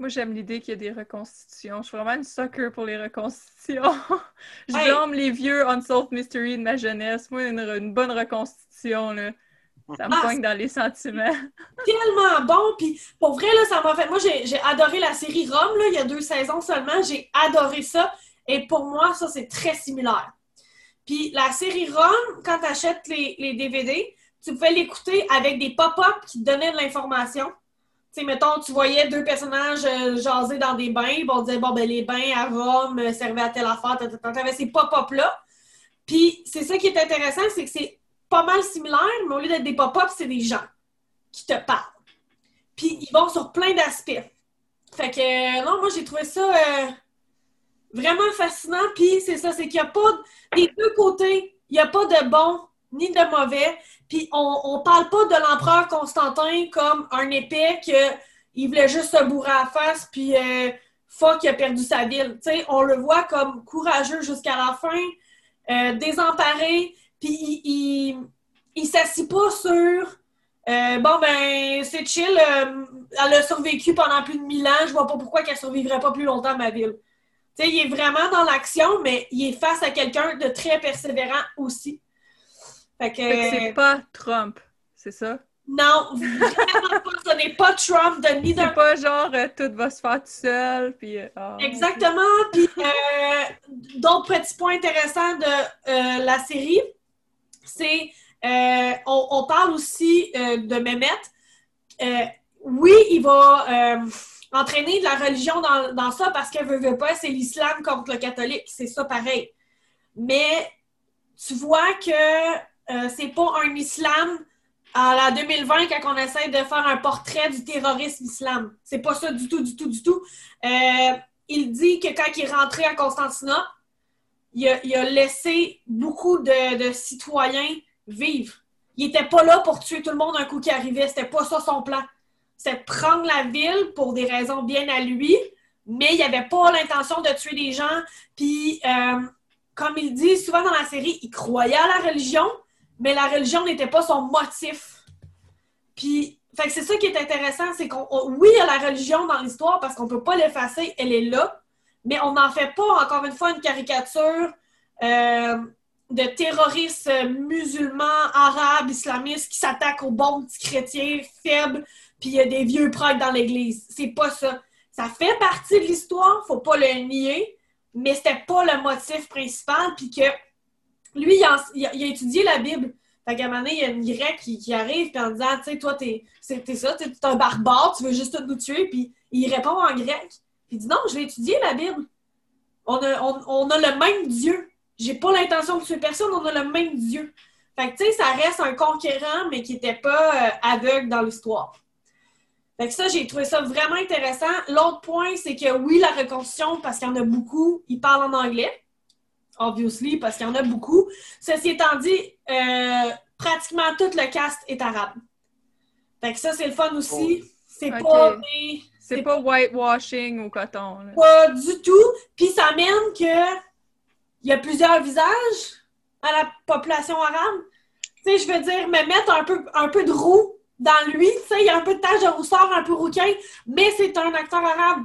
Moi, j'aime l'idée qu'il y a des reconstitutions. Je suis vraiment une sucker pour les reconstitutions. <laughs> je Hey. blâme les vieux Unsolved Mystery de ma jeunesse. Moi, une, une bonne reconstitution, là, ça me Ah, poigne dans les sentiments. <laughs> tellement bon. Puis pour vrai, là, ça m'a fait. Moi, j'ai j'ai adoré la série Rome, là, il y a deux saisons seulement. J'ai adoré ça. Et pour moi, ça, c'est très similaire. Puis la série Rome, quand tu achètes les, les DVD, tu pouvais l'écouter avec des pop-up qui te donnaient de l'information. Tu sais, mettons, tu voyais deux personnages euh, jaser dans des bains, puis on disait, bon, ben, les bains à Rome servaient à telle affaire, tu avais ces pop-up-là. Puis c'est ça qui est intéressant, c'est que c'est pas mal similaire, mais au lieu d'être des pop-up, c'est des gens qui te parlent. Puis ils vont sur plein d'aspects. Fait que, euh, non, moi, j'ai trouvé ça euh, vraiment fascinant. Puis c'est ça, c'est qu'il n'y a pas, des deux côtés, il n'y a pas de bon ni de mauvais. Puis on ne parle pas de l'empereur Constantin comme un épais qu'il voulait juste se bourrer à la face, puis euh, fuck, il a perdu sa ville. On le voit comme courageux jusqu'à la fin, euh, désemparé, puis il, il, s'assit pas sur euh, bon, ben, c'est chill. euh, elle a survécu pendant plus de 1000 ans. Je vois pas pourquoi qu'elle survivrait pas plus longtemps, ma ville. Il est vraiment dans l'action, mais il est face à quelqu'un de très persévérant aussi. Fait que. C'est pas Trump, c'est ça? Non, vraiment pas. Ce n'est pas Trump de ni C'est pas genre euh, tout va se faire tout seul, puis... euh, ah, Exactement. Puis euh, d'autres petits points intéressants de euh, la série, c'est on, on parle aussi de Mehmet. Oui, il va entraîner de la religion dans, dans ça parce qu'elle veut, veut pas, c'est l'islam contre le catholique. C'est ça pareil. Mais tu vois que euh, c'est pas un islam à la 2020 quand on essaie de faire un portrait du terrorisme islam. C'est pas ça du tout, du tout, du tout. Euh, il dit que quand il est rentré à Constantinople, il a, laissé beaucoup de, citoyens vivre. Il était pas là pour tuer tout le monde un coup qui arrivait. C'était pas ça son plan. C'était prendre la ville pour des raisons bien à lui, mais il avait pas l'intention de tuer des gens. Puis, euh, comme il dit souvent dans la série, il croyait à la religion, mais la religion n'était pas son motif. Puis, fait que c'est ça qui est intéressant, c'est qu'on, on- oui, il y a la religion dans l'histoire parce qu'on peut pas l'effacer, elle est là, mais on n'en fait pas, encore une fois, une caricature euh, de terroristes musulmans, arabes, islamistes qui s'attaquent aux bons petits chrétiens faibles, puis il y a des vieux prêtres dans l'église. C'est pas ça. Ça fait partie de l'histoire, faut pas le nier, mais c'était pas le motif principal, puis que lui, il a, étudié la Bible. Fait qu'à un moment donné, il y a une grecque qui, arrive puis en disant, tu sais, toi, t'es t'es ça, t'es un barbare, tu veux juste nous tuer, puis il répond en grec. Puis il dit, non, je vais étudier la Bible. On a, le même Dieu. J'ai pas l'intention de tuer personne, on a le même Dieu. Fait que, tu sais, ça reste un conquérant, mais qui était pas euh, aveugle dans l'histoire. Fait que ça, j'ai trouvé ça vraiment intéressant. L'autre point, c'est que oui, la reconstruction, parce qu'il y en a beaucoup, ils parlent en anglais. Obviously, parce qu'il y en a beaucoup. Ceci étant dit, euh, pratiquement tout le cast est arabe. Fait que ça, c'est le fun aussi. C'est Ok. pas des- C'est pas whitewashing au coton. là. pas du tout. Puis ça mène que il y a plusieurs visages à la population arabe. Tu sais, je veux dire, me mettre un peu, un peu de roux dans lui. Tu sais, il y a un peu de tache de rousseur, un peu rouquin, mais c'est un acteur arabe.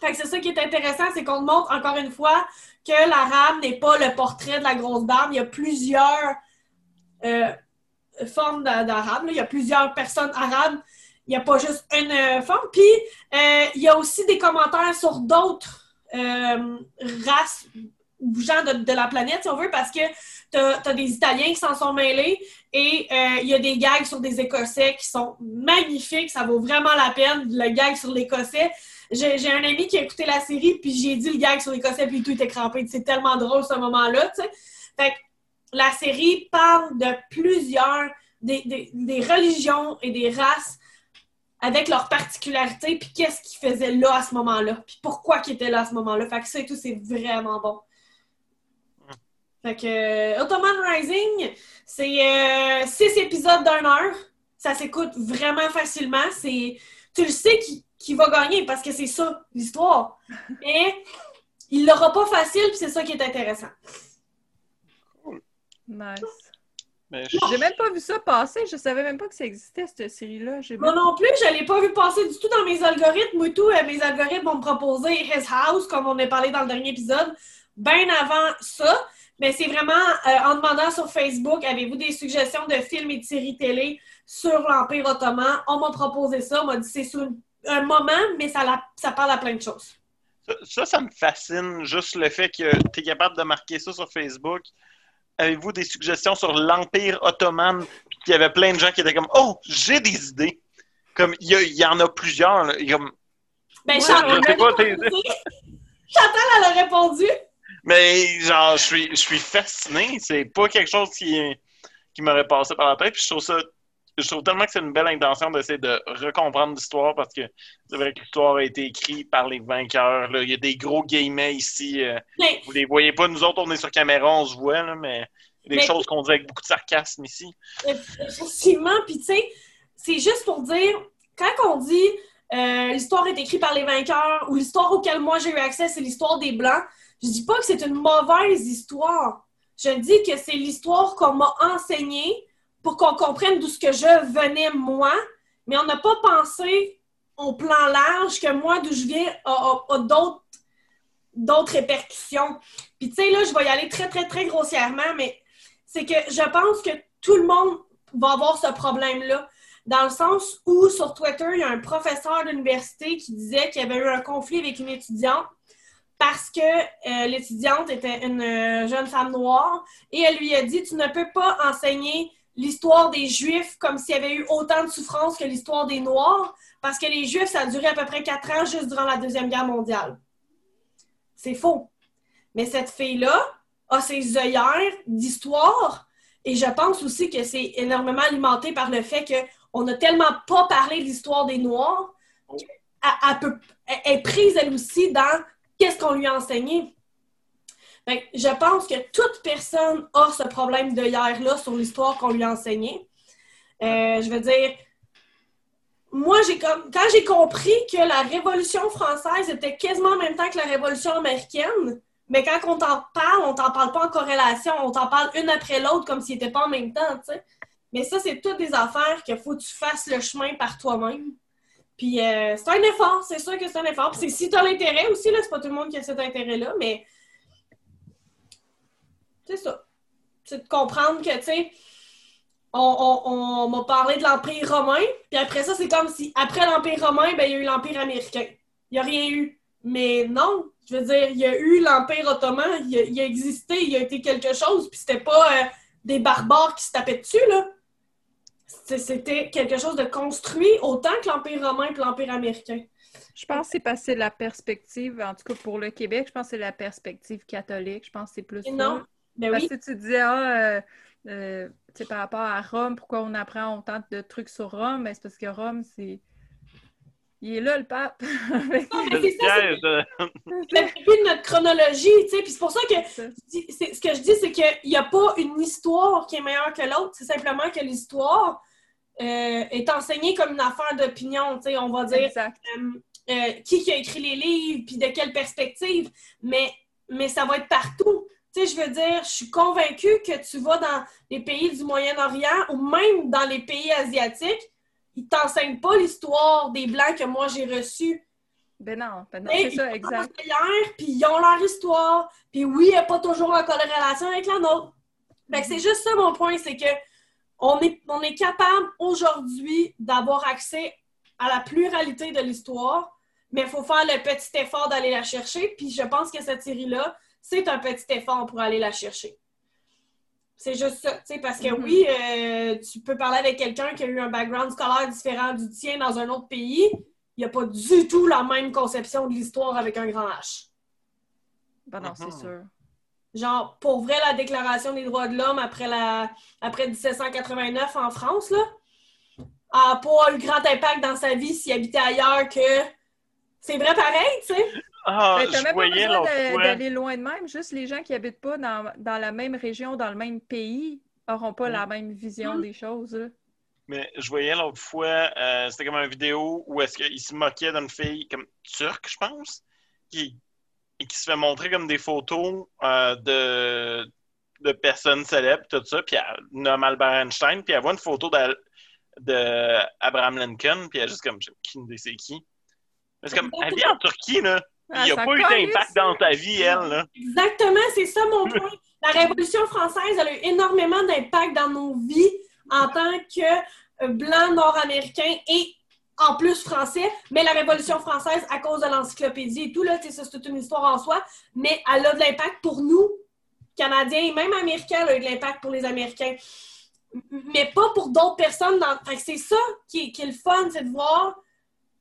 Fait que c'est ça qui est intéressant, c'est qu'on montre encore une fois que l'arabe n'est pas le portrait de la grosse barbe. Il y a plusieurs euh, formes d'a- d'arabe. Il y a plusieurs personnes arabes. Il n'y a pas juste une euh, forme. Puis, euh, il y a aussi des commentaires sur d'autres races ou gens de, la planète, si on veut, parce que tu as, des Italiens qui s'en sont mêlés et il y a des gags sur des Écossais qui sont magnifiques. Ça vaut vraiment la peine, le gag sur l'Écossais. J'ai un ami qui a écouté la série, puis j'ai dit le gag sur l'Écossais, puis tout était crampé. C'est tellement drôle ce moment-là, tu sais. Fait que la série parle de plusieurs, des, des- des religions et des races avec leurs particularités, puis qu'est-ce qu'ils faisaient là à ce moment-là, puis pourquoi qu'ils étaient là à ce moment-là. Fait que ça et tout, c'est vraiment bon. Fait que euh, Ottoman Rising, c'est euh, six épisodes d'une heure. Ça s'écoute vraiment facilement. C'est, tu le sais qui, qui va gagner parce que c'est ça, l'histoire. Mais il l'aura pas facile, puis c'est ça qui est intéressant. Nice. Mais je- J'ai même pas vu ça passer. Je savais même pas que ça existait, cette série-là. Moi non plus, je l'ai pas vu passer du tout dans mes algorithmes ou tout. Euh, Mes algorithmes vont me proposer His House, comme on a parlé dans le dernier épisode, bien avant ça. Mais c'est vraiment euh, en demandant sur Facebook, avez-vous des suggestions de films et de séries télé sur l'Empire ottoman? On m'a proposé ça. On m'a dit c'est sur une- un moment, mais ça, la- ça parle à plein de choses. Ça, ça, me fascine, juste le fait que tu es capable de marquer ça sur Facebook. Avez-vous des suggestions sur l'Empire ottoman? Puis qu'il y avait plein de gens qui étaient comme Oh, j'ai des idées. Comme il y, y en a plusieurs. là. Comme- Ben. Chantal, elle a répondu. Mais genre, je suis, je suis fasciné. C'est pas quelque chose qui, qui m'aurait passé par la tête. Puis je trouve ça. Je trouve tellement que c'est une belle intention d'essayer de recomprendre l'histoire parce que c'est vrai que l'histoire a été écrite par les vainqueurs. là. Il y a des gros guillemets ici. euh, Mais Vous les voyez pas, nous autres, on est sur caméra, on se voit, là, mais il y a des Mais- choses qu'on dit avec beaucoup de sarcasme ici. Effectivement, puis tu sais, c'est juste pour dire, quand on dit euh, l'histoire est écrite par les vainqueurs ou l'histoire auquel moi j'ai eu accès, c'est l'histoire des Blancs, je dis pas que c'est une mauvaise histoire. Je dis que c'est l'histoire qu'on m'a enseignée pour qu'on comprenne d'où ce que je venais moi, mais on n'a pas pensé au plan large que moi, d'où je viens, a, d'autres d'autres répercussions. Puis tu sais, là, je vais y aller très, très, très grossièrement, mais c'est que je pense que tout le monde va avoir ce problème-là. Dans le sens où, sur Twitter, il y a un professeur d'université qui disait qu'il y avait eu un conflit avec une étudiante parce que euh, l'étudiante était une euh, jeune femme noire et elle lui a dit Tu ne peux pas enseigner l'histoire des Juifs comme s'il y avait eu autant de souffrance que l'histoire des Noirs parce que les Juifs, ça a duré à peu près quatre ans juste durant la Deuxième Guerre mondiale. C'est faux. Mais cette fille-là a ses œillères d'histoire et je pense aussi que c'est énormément alimenté par le fait qu'on n'a tellement pas parlé de l'histoire des Noirs qu'elle est prise elle aussi dans qu'est-ce qu'on lui a enseigné. Je pense que toute personne a ce problème d'œillère-là sur l'histoire qu'on lui a enseignée. Euh, je veux dire, moi, j'ai comme, quand j'ai compris que la Révolution française était quasiment en même temps que la Révolution américaine, mais quand on t'en parle, on t'en parle pas en corrélation, on t'en parle une après l'autre comme s'ils n'étaient pas en même temps, tu sais. Mais ça, c'est toutes des affaires qu'il faut que tu fasses le chemin par toi-même. Puis euh, c'est un effort, c'est sûr que c'est un effort. C'est si tu as l'intérêt aussi, là, c'est pas tout le monde qui a cet intérêt-là, mais c'est ça. C'est de comprendre que, tu sais, on, on- on m'a parlé de l'Empire romain, puis après ça, c'est comme si, après l'Empire romain, ben, il y a eu l'Empire américain. Il n'y a rien eu. Mais non, je veux dire, il y a eu l'Empire ottoman, il a, il a existé, il a été quelque chose, puis c'était pas euh, des barbares qui se tapaient dessus, là. C'était quelque chose de construit autant que l'Empire romain et l'Empire américain. Je pense que c'est parce que c'est la perspective, en tout cas pour le Québec, je pense que c'est la perspective catholique. Je pense que c'est plus Et non, ben Parce oui. que tu disais, ah, euh, euh, tu sais, par rapport à Rome, pourquoi on apprend autant de trucs sur Rome? Ben, c'est parce que Rome, c'est. Il est là, le pape. <laughs> C'est mais ça, c'est de notre chronologie, tu sais, puis c'est pour ça que ce que je dis, c'est qu'il n'y a pas une histoire qui est meilleure que l'autre. C'est simplement que l'histoire euh, est enseignée comme une affaire d'opinion. tu sais, On va dire euh, euh, qui a écrit les livres, puis de quelle perspective. Mais, mais ça va être partout. Tu sais, je veux dire, je suis convaincue que tu vas dans les pays du Moyen-Orient ou même dans les pays asiatiques, ils t'enseignent pas l'histoire des Blancs que moi j'ai reçus. Ben non, ben non, c'est ça, exact. puis ils ont leur histoire. Puis oui, il n'y a pas toujours la corrélation avec la nôtre. Fait que c'est juste ça mon point, c'est que on est, on est capable aujourd'hui d'avoir accès à la pluralité de l'histoire, mais il faut faire le petit effort d'aller la chercher. Puis je pense que cette série-là, c'est un petit effort pour aller la chercher. C'est juste ça, tu sais, parce que Mhm. oui, euh, tu peux parler avec quelqu'un qui a eu un background scolaire différent du tien dans un autre pays. Il n'y a pas du tout la même conception de l'histoire avec un grand H. Ben non, c'est Mhm. sûr. Genre, pour vrai, la Déclaration des droits de l'homme après, la... après 1789 en France, là, a pas eu grand impact dans sa vie s'il habitait ailleurs que. C'est vrai pareil, tu sais? Ah, Ben, t'as je même pas voyais d'aller loin de même. Juste les gens qui habitent pas dans, dans la même région, dans le même pays, auront pas la même vision Mm. des choses. là. Mais je voyais l'autre fois, euh, c'était comme une vidéo où est-ce qu'il se moquait d'une fille comme turque, je pense, qui, et qui se fait montrer comme des photos euh, de, de personnes célèbres, tout ça, puis elle nomme Albert Einstein, puis elle voit une photo d'Al- de Abraham Lincoln, puis elle est juste comme, qui c'est qui? C'est comme, elle vit en Turquie, là. Ah, Il n'y a ça pas eu d'impact dans ta vie, elle, là. Exactement, c'est ça mon <laughs> point. La Révolution française elle a eu énormément d'impact dans nos vies en tant que euh, blancs nord-américains et en plus français. Mais la Révolution française, à cause de l'encyclopédie et tout, là, c'est toute une histoire en soi, mais elle a de l'impact pour nous, Canadiens et même Américains, elle a eu de l'impact pour les Américains. Mais pas pour d'autres personnes. Dans... C'est ça qui est, qui est le fun, c'est de voir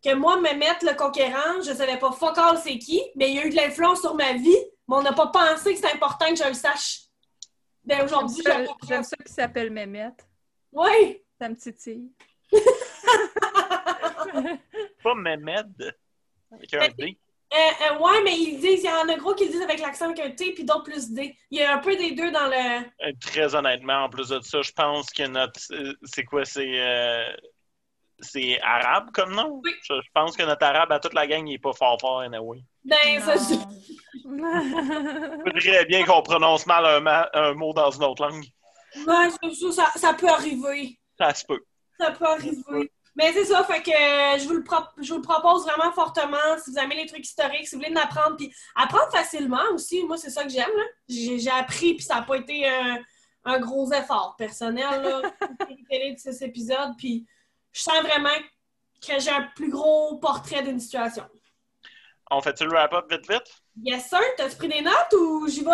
que moi, me mettre le conquérant, je savais pas fuck all c'est qui, mais il y a eu de l'influence sur ma vie, mais on n'a pas pensé que c'est important que je le sache. Ben aujourd'hui, je J'aime ça- qui s'appelle Mémette. Oui! Ça me titille. Pas Mehmed, avec un D. Euh, euh, ouais, mais ils disent, il y en a gros qui le disent avec l'accent avec un T, puis d'autres plus D. Il y a un peu des deux dans le. Euh, Très honnêtement, en plus de ça, je pense que notre. C'est quoi? C'est. Euh, C'est arabe comme nom? Oui. Je, je pense que notre arabe à toute la gang, il est pas fort fort, anyway. Ben, ça, <laughs> je-. Je bien qu'on prononce mal un, ma- un mot dans une autre langue. Ouais, ça, ça, ça peut arriver. Ça se peut. Ça peut arriver. Mais c'est ça, fait que euh, je vous, le pro- je vous le propose vraiment fortement. Si vous aimez les trucs historiques, si vous voulez en apprendre, puis apprendre facilement aussi. Moi, c'est ça que j'aime. là. J'ai appris, puis ça n'a pas été un, un gros effort personnel. Là, <laughs> de ces épisodes, puis je sens vraiment que j'ai un plus gros portrait d'une situation. On fait-tu le wrap-up vite vite? Yes, sir. T'as-tu pris des notes ou j'y vais?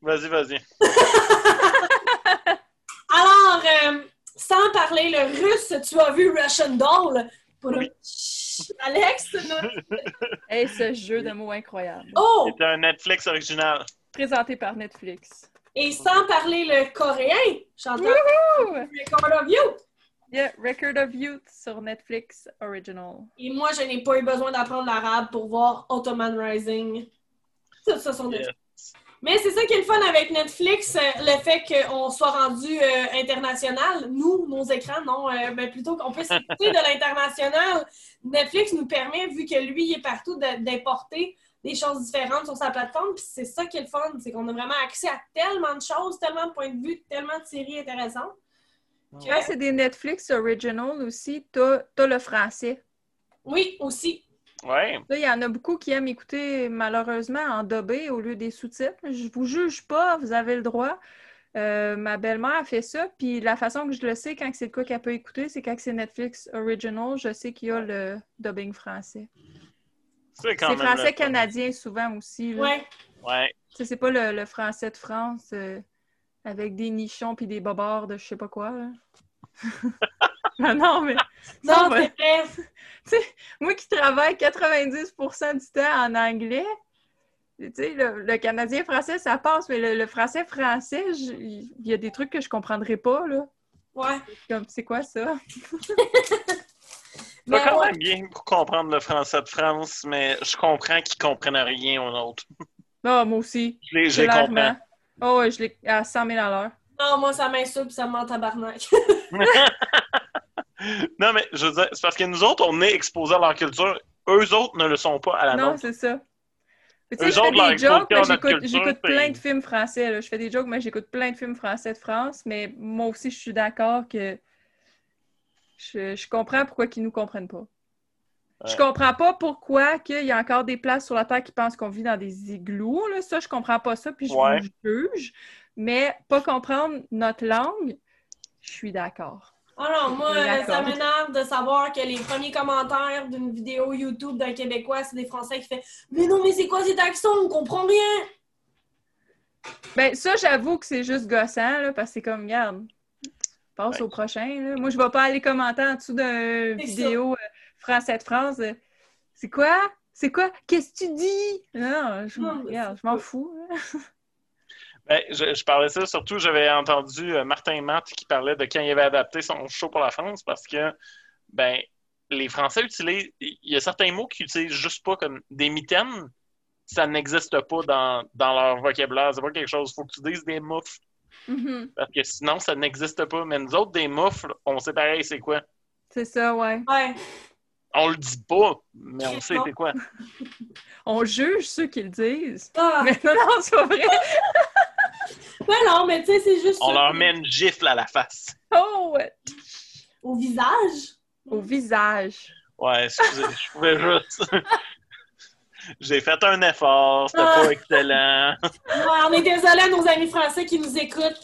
Vas-y, vas-y. <laughs> Alors, euh, sans parler le russe, tu as vu Russian Doll? Pour Oui. Alex, notre- <laughs> Hey, ce jeu de mots incroyable. oh! C'est un Netflix original. Présenté par Netflix. Et sans parler le coréen, Wouhou! Record of You. Yeah, Record of Youth sur Netflix Original. Et moi, je n'ai pas eu besoin d'apprendre l'arabe pour voir Ottoman Rising. Ça, ça. Netflix. Mais c'est ça qui est le fun avec Netflix, euh, le fait qu'on soit rendu euh, international. Nous, nos écrans, non, euh, ben, plutôt qu'on puisse écouter de l'international. Netflix nous permet, vu que lui, il est partout, d'importer des choses différentes sur sa plateforme. Puis c'est ça qui est le fun, c'est qu'on a vraiment accès à tellement de choses, tellement de points de vue, tellement de séries intéressantes. Que- Ah, c'est des Netflix Original aussi. T'as t'as le français. Oui, aussi. Ouais. Là, il y en a beaucoup qui aiment écouter malheureusement en dobé au lieu des sous-titres. Je vous juge pas, vous avez le droit. Euh, ma belle-mère a fait ça, puis la façon que je le sais quand c'est le cas qu'elle peut écouter, c'est quand c'est Netflix Original, je sais qu'il y a le dubbing français. C'est français canadien souvent aussi. là. Ouais. Tu c'est pas le, le français de France euh, avec des nichons puis des bobards de je sais pas quoi. là. <laughs> non, non, mais <laughs> Non, c'est vrai. <laughs> moi qui travaille 90% du temps en anglais, tu sais, le, le canadien français, ça passe, mais le, le français français, il y a des trucs que je comprendrais pas, là. Ouais. Comme, c'est quoi ça? Mais quand même bien pour comprendre le français de France, mais je comprends qu'ils comprennent rien aux autres. Non, moi aussi. Je les, je les clairement. comprends. Oh, ouais, je l'ai à 100 000 à l'heure. Non, moi, ça m'insulte ça me ment tabarnak. <laughs> <laughs> non, mais je veux dire, c'est parce que nous autres, on est exposés à leur culture. Eux autres ne le sont pas à la Non, nôtre. c'est ça. Tu sais, je fais des jokes, mais j'écoute plein de films français. là. Je fais des jokes, mais j'écoute plein de films français de France. Mais moi aussi, je suis d'accord que je, je comprends pourquoi ils nous comprennent pas. Je comprends pas pourquoi qu'il y a encore des places sur la Terre qui pensent qu'on vit dans des igloos. Là. Ça, je comprends pas ça, puis je Ouais. vous juge. Mais pas comprendre notre langue, je suis d'accord. Oh non, moi, euh, ça m'énerve de savoir que les premiers commentaires d'une vidéo YouTube d'un Québécois, c'est des Français qui font Mais non, mais c'est quoi cet accent? On comprend rien! Ben, ça, j'avoue que c'est juste gossant, là, parce que c'est comme, regarde, passe Ouais. au prochain. là. Moi, je vais pas aller commenter en dessous d'une vidéo euh, Français de France. euh, c'est quoi? C'est quoi? Qu'est-ce que tu dis? Non, je, regarde, m'en fous. Ben, je, je parlais ça, surtout, j'avais entendu euh, Martin Matt qui parlait de quand il avait adapté son show pour la France parce que, ben, les Français utilisent, il y a certains mots qu'ils utilisent juste pas comme des mitaines, ça n'existe pas dans, dans leur vocabulaire. C'est pas quelque chose, faut que tu dises des moufles Mhm. parce que sinon, ça n'existe pas. Mais nous autres, des moufles, on sait pareil c'est quoi. C'est ça, ouais. Ouais. On le dit pas, mais on sait c'est quoi. <laughs> On juge ceux qui le disent. Ah, <laughs> Mais non, non, c'est pas vrai. <laughs> ben non, mais tu sais, c'est juste On ça. leur met une gifle à la face. Oh, ouais. Au visage? Au visage. Ouais, excusez, je pouvais juste. J'ai fait un effort, c'était Ah. pas excellent. Ouais, on est désolé à nos amis français qui nous écoutent.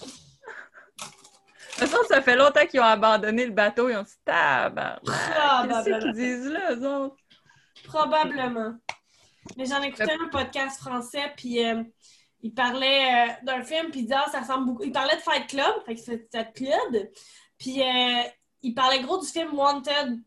De toute façon, ça fait longtemps qu'ils ont abandonné le bateau. Ils ont dit tabarnak. Qu'est-ce qu'ils disent là, eux autres? Probablement. Mais j'en écoutais un podcast français, puis euh, il parlait euh, d'un film, puis il disait, ah, ça ressemble beaucoup. Il parlait de Fight Club, fait que c'est Fight Club. Puis euh, il parlait gros du film Wanted.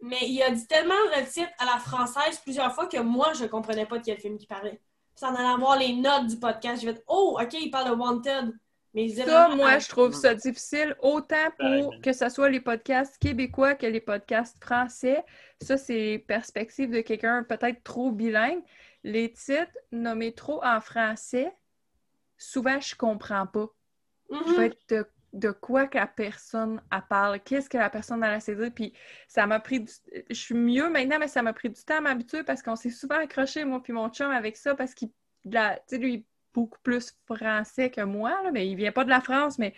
Mais il a dit tellement le titre à la française plusieurs fois que moi, je comprenais pas de quel film il parlait. Puis en allant voir les notes du podcast, j'ai fait, oh, OK, il parle de Wanted. Mais Ça, moi, je trouve ça difficile, autant pour Ouais. que ce soit les podcasts québécois que les podcasts français. Ça, c'est perspective de quelqu'un peut-être trop bilingue. Les titres nommés trop en français, souvent, je comprends pas. Je vais être de, de quoi que la personne elle parle, qu'est-ce que la personne a à saisir. Puis ça m'a pris du... Je suis mieux maintenant, mais ça m'a pris du temps à m'habituer parce qu'on s'est souvent accroché, moi puis mon chum, avec ça parce qu'il, la- tu sais, lui, beaucoup plus français que moi, là, mais il vient pas de la France, mais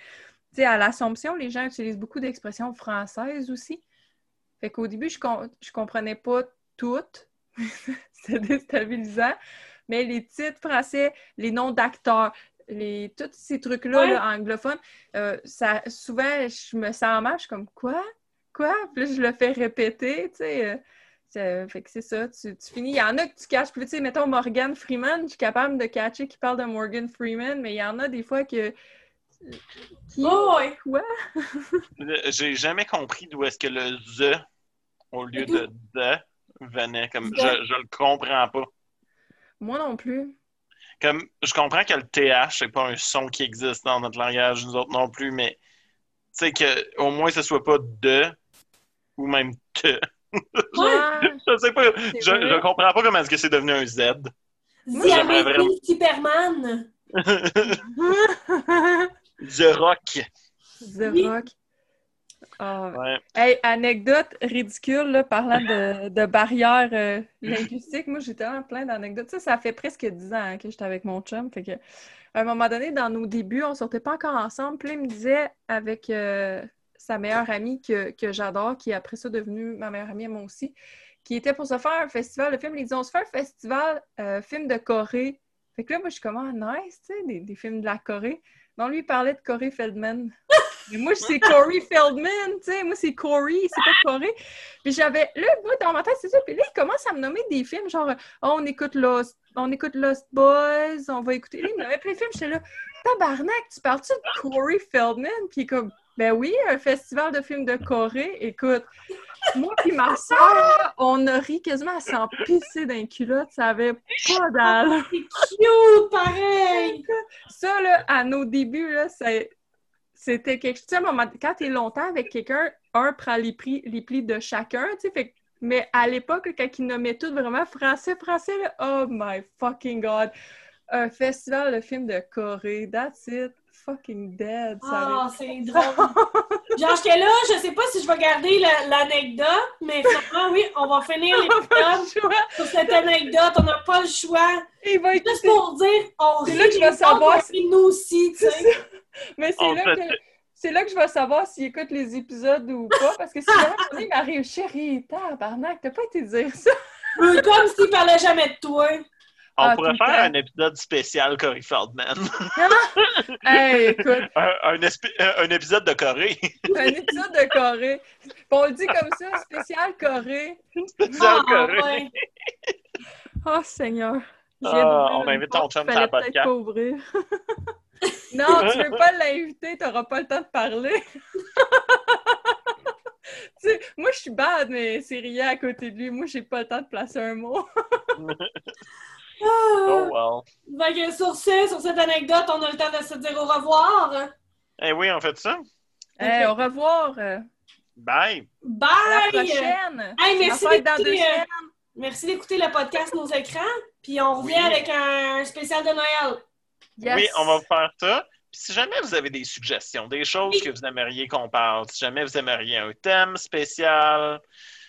à l'Assomption, les gens utilisent beaucoup d'expressions françaises aussi. Fait qu'au début, je, com- je comprenais pas toutes. <laughs> C'était déstabilisant. Mais les titres français, les noms d'acteurs, les, tous ces trucs-là Ouais. là, anglophones, euh, ça, souvent, je me sens mal, je suis comme quoi? Quoi? Puis là, je le fais répéter, tu sais. euh, ça- fait que c'est ça, tu, tu finis. Il y en a que tu caches plus, tu sais, mettons Morgan Freeman, je suis capable de catcher qui parle de Morgan Freeman, mais il y en a des fois que. Qui? Oh, ouais. Quoi? J'ai jamais compris d'où est-ce que le the au lieu de the venait. Comme je, je le comprends pas. Moi non plus. Comme je comprends que le TH, c'est pas un son qui existe dans notre langage, nous autres non plus, mais tu sais que au moins ce soit pas de ou même te. <laughs> Je sais pas. Je, comprends pas comment est-ce que c'est devenu un Z. J'aimerais vraiment- Superman. <laughs> The rock. The Oui. Rock. Ah, Ouais. Hey, anecdote ridicule, là, parlant de, de barrières euh, linguistiques. Moi, j'ai tellement plein d'anecdotes. Ça, ça fait presque 10 ans hein, que j'étais avec mon chum. Fait que, à un moment donné, dans nos débuts, on sortait pas encore ensemble. Puis il me disait avec euh, sa meilleure amie que, que j'adore, qui est après ça devenue ma meilleure amie, moi aussi, qui était pour se faire un festival de films. Il disait On se fait un festival euh, film de Corée. Fait que là, moi, je suis comme Ah, nice, tu sais, des, des films de la Corée. Non, lui, il parlait de Corey Feldman. Mais moi, c'est Corey Feldman, tu sais. Moi, c'est Corey, c'est pas Corey. Puis j'avais, là, moi, dans ma tête, c'est ça. Puis là, il commence à me nommer des films, genre, oh, on écoute Lost, on écoute Lost Boys, on va écouter. Il me nommait plein de films. J'étais là, tabarnak, tu parles-tu de Corey Feldman? Puis comme, ben oui, un festival de films de Corée. Écoute, moi puis ma soeur, on a ri quasiment à s'en pisser d'un culotte. Ça avait pas d'allure. C'est cute, pareil. Ça, là, à nos débuts, là, c'est- c'était quelque chose. Tu sais, quand t'es longtemps avec quelqu'un, un prend les plis, les plis de chacun, tu sais, fait Mais à l'époque, quand ils nommaient tout vraiment français, français, là, oh my fucking god! Un festival de films de Corée, that's it. Fucking dead. Ah, avait- c'est drôle. <laughs> Genre, j'étais là, je sais pas si je vais garder la- l'anecdote, mais finalement, oui, on va finir <laughs> l'épisode sur cette anecdote. On n'a pas le choix. Il va Juste pour dire, on C'est rit là que je vais savoir rit nous aussi, tu sais. Mais c'est là que c'est là que je vais savoir s'il écoute les épisodes ou pas. Parce que si jamais il m'arrive, chérie, tabarnak, t'as pas été dire ça. Comme s'il parlait jamais de toi. On Ah, pourrait faire un épisode spécial Corey Feldman. <laughs> Hey, écoute, <laughs> un, épisode de Corée. <laughs> un épisode de Corée. On le dit comme ça, spécial Corée. spécial Ah, Corée. ouais. Oh, Seigneur. Ah, on invite ton chum sur la podcast. pas ouvrir. non, tu veux pas l'inviter, t'auras pas le temps de parler. Tu sais, moi, je suis bad, mais c'est rien à côté de lui. Moi, j'ai pas le temps de placer un mot. Oh Ah. well. Fait que sur ce, sur cette anecdote, on a le temps de se dire au revoir. Eh oui, on fait ça. Eh, au revoir. Bye. Bye! À la prochaine. Hey, merci fête dans deux d'écouter, euh, semaines. Merci d'écouter le podcast Nos écrans. Puis on revient Oui. avec un spécial de Noël. Yes. Oui, on va vous faire ça. Puis si jamais vous avez des suggestions, des choses Oui. que vous aimeriez qu'on parle, si jamais vous aimeriez un thème spécial,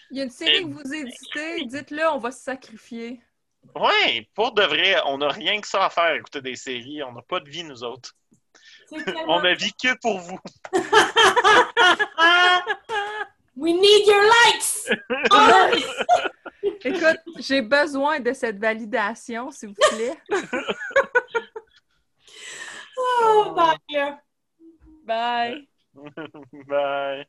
Il y a une série que vous éditez, dites-le, on va se sacrifier. Ouais, pour de vrai, on n'a rien que ça à faire, écouter des séries. On n'a pas de vie, nous autres. Tellement- On ne vit que pour vous. <laughs> We need your likes! <laughs> Écoute, j'ai besoin de cette validation, s'il vous plaît. <laughs> Oh, bye. Bye. Bye.